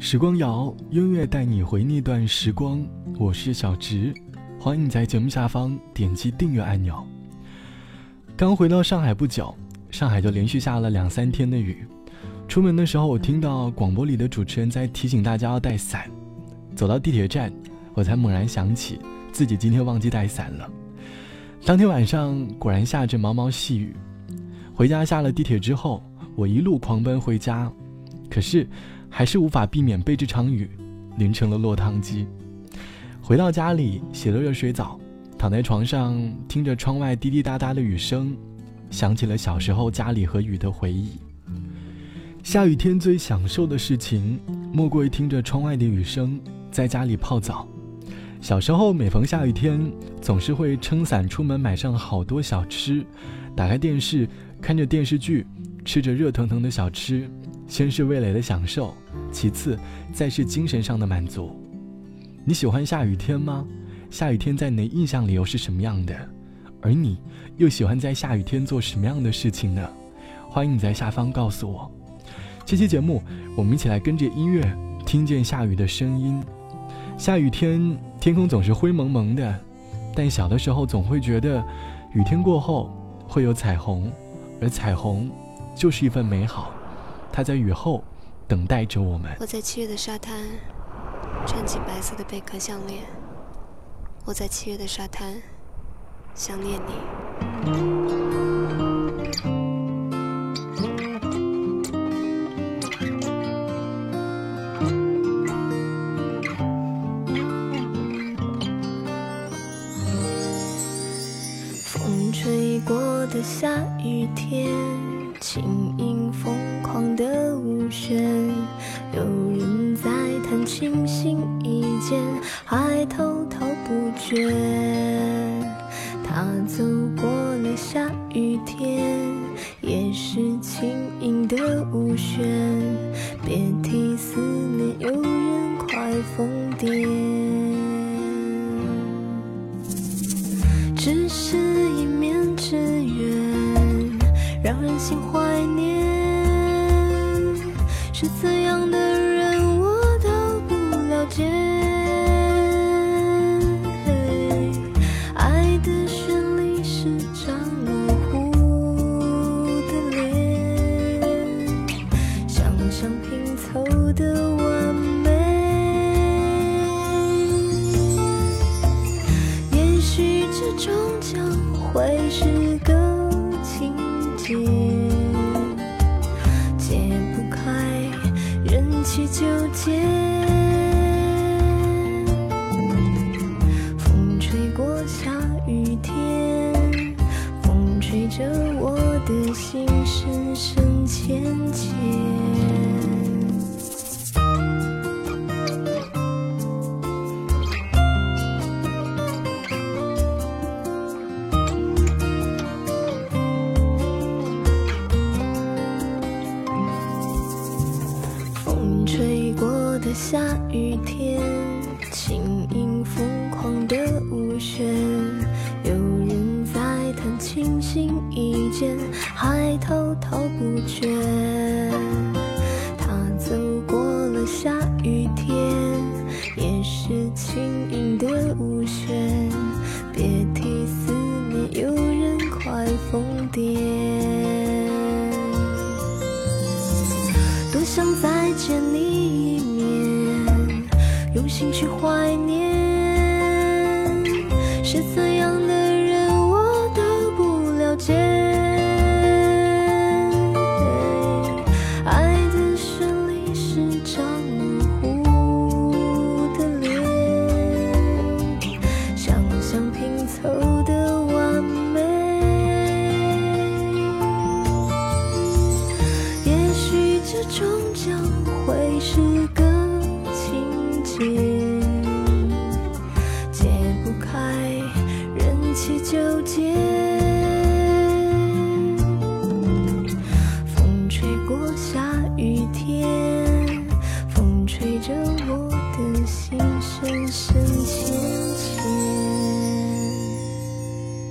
时光谣，音乐带你回那段时光。我是小直，欢迎你在节目下方点击订阅按钮。刚回到上海不久，上海就连续下了两三天的雨。出门的时候，我听到广播里的主持人在提醒大家要带伞。走到地铁站，我才猛然想起自己今天忘记带伞了。当天晚上果然下着毛毛细雨。回家下了地铁之后，我一路狂奔回家，可是还是无法避免被这场雨淋成了落汤鸡。回到家里，洗了热水澡，躺在床上听着窗外滴滴答答的雨声，想起了小时候家里和雨的回忆。下雨天最享受的事情，莫过于听着窗外的雨声，在家里泡澡。小时候每逢下雨天，总是会撑伞出门，买上好多小吃，打开电视，看着电视剧，吃着热腾腾的小吃，先是味蕾的享受，其次再是精神上的满足。你喜欢下雨天吗？下雨天在你的印象里又是什么样的？而你又喜欢在下雨天做什么样的事情呢？欢迎你在下方告诉我。这期节目，我们一起来跟着音乐，听见下雨的声音。下雨天，天空总是灰蒙蒙的，但小的时候总会觉得，雨天过后会有彩虹，而彩虹就是一份美好，他在雨后等待着我们。我在七月的沙滩，穿起白色的贝壳项链。我在七月的沙滩，想念你。雪。他走过了下雨天，也是轻盈的舞旋，别提思念有人快疯癫，只是一面之缘，让人心怀念。是怎人气纠结。心一间，还滔滔不绝。他走过了下雨天，也是轻盈的舞旋，别提思念有人快疯癫。多想再见你一面，用心去怀念。是怎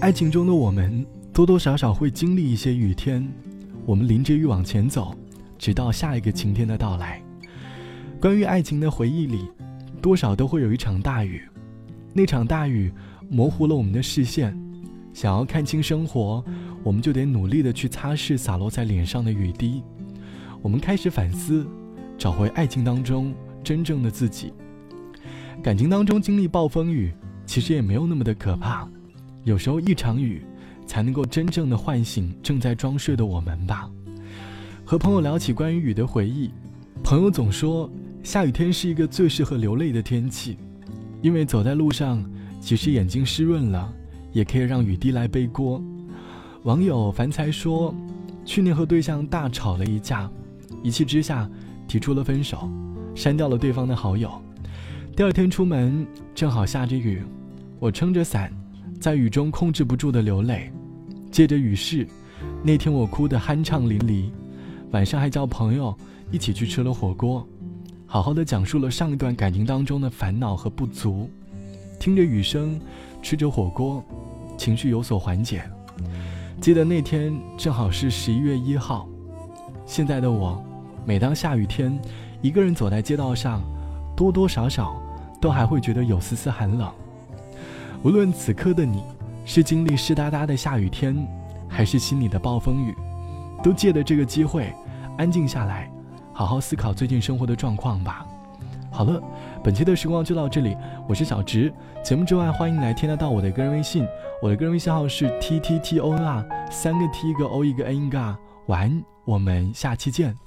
爱情中的我们多多少少会经历一些雨天，我们淋着雨往前走，直到下一个晴天的到来。关于爱情的回忆里，多少都会有一场大雨，那场大雨模糊了我们的视线。想要看清生活，我们就得努力的去擦拭洒落在脸上的雨滴。我们开始反思，找回爱情当中真正的自己。感情当中经历暴风雨，其实也没有那么的可怕。有时候一场雨，才能够真正的唤醒正在装睡的我们吧。和朋友聊起关于雨的回忆，朋友总说下雨天是一个最适合流泪的天气，因为走在路上，即使眼睛湿润了。也可以让雨滴来背锅。网友凡才说，去年和对象大吵了一架，一气之下提出了分手，删掉了对方的好友。第二天出门正好下着雨，我撑着伞，在雨中控制不住的流泪。借着雨势，那天我哭得酣畅淋漓。晚上还叫朋友一起去吃了火锅，好好的讲述了上一段感情当中的烦恼和不足。听着雨声，吃着火锅。情绪有所缓解。记得那天正好是十一月一号。现在的我，每当下雨天，一个人走在街道上，多多少少都还会觉得有丝丝寒冷。无论此刻的你是经历湿哒哒的下雨天，还是心里的暴风雨，都借着这个机会，安静下来，好好思考最近生活的状况吧。好了，本期的时光就到这里，我是小直。节目之外，欢迎来添加到我的个人微信，我的个人微信号是 t t t o n 啊三个 t 一个 o 一个 n 一个。晚安，我们下期见。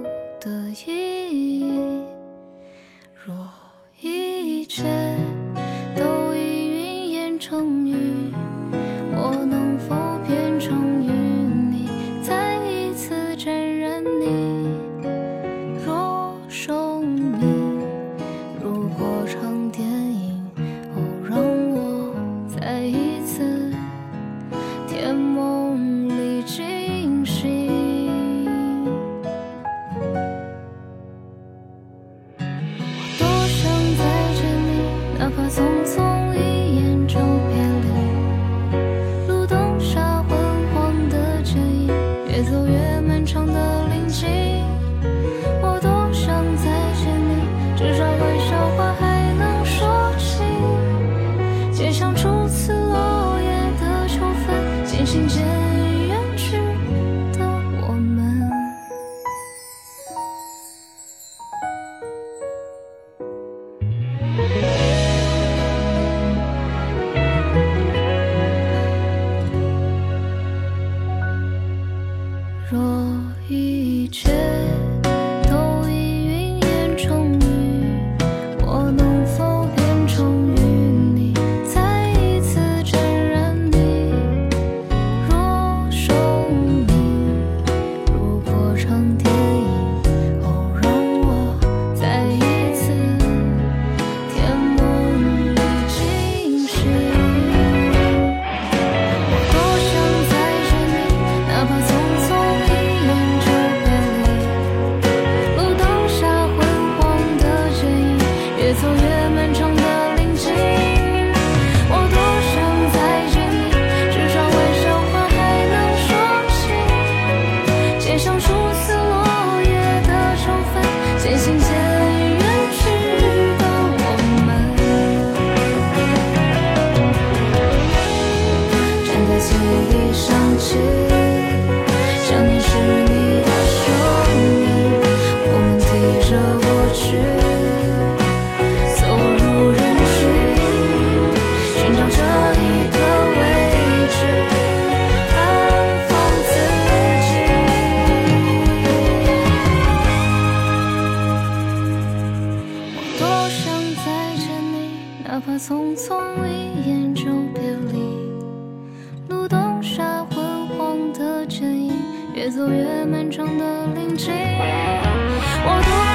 越走越。越漫长的林径。我独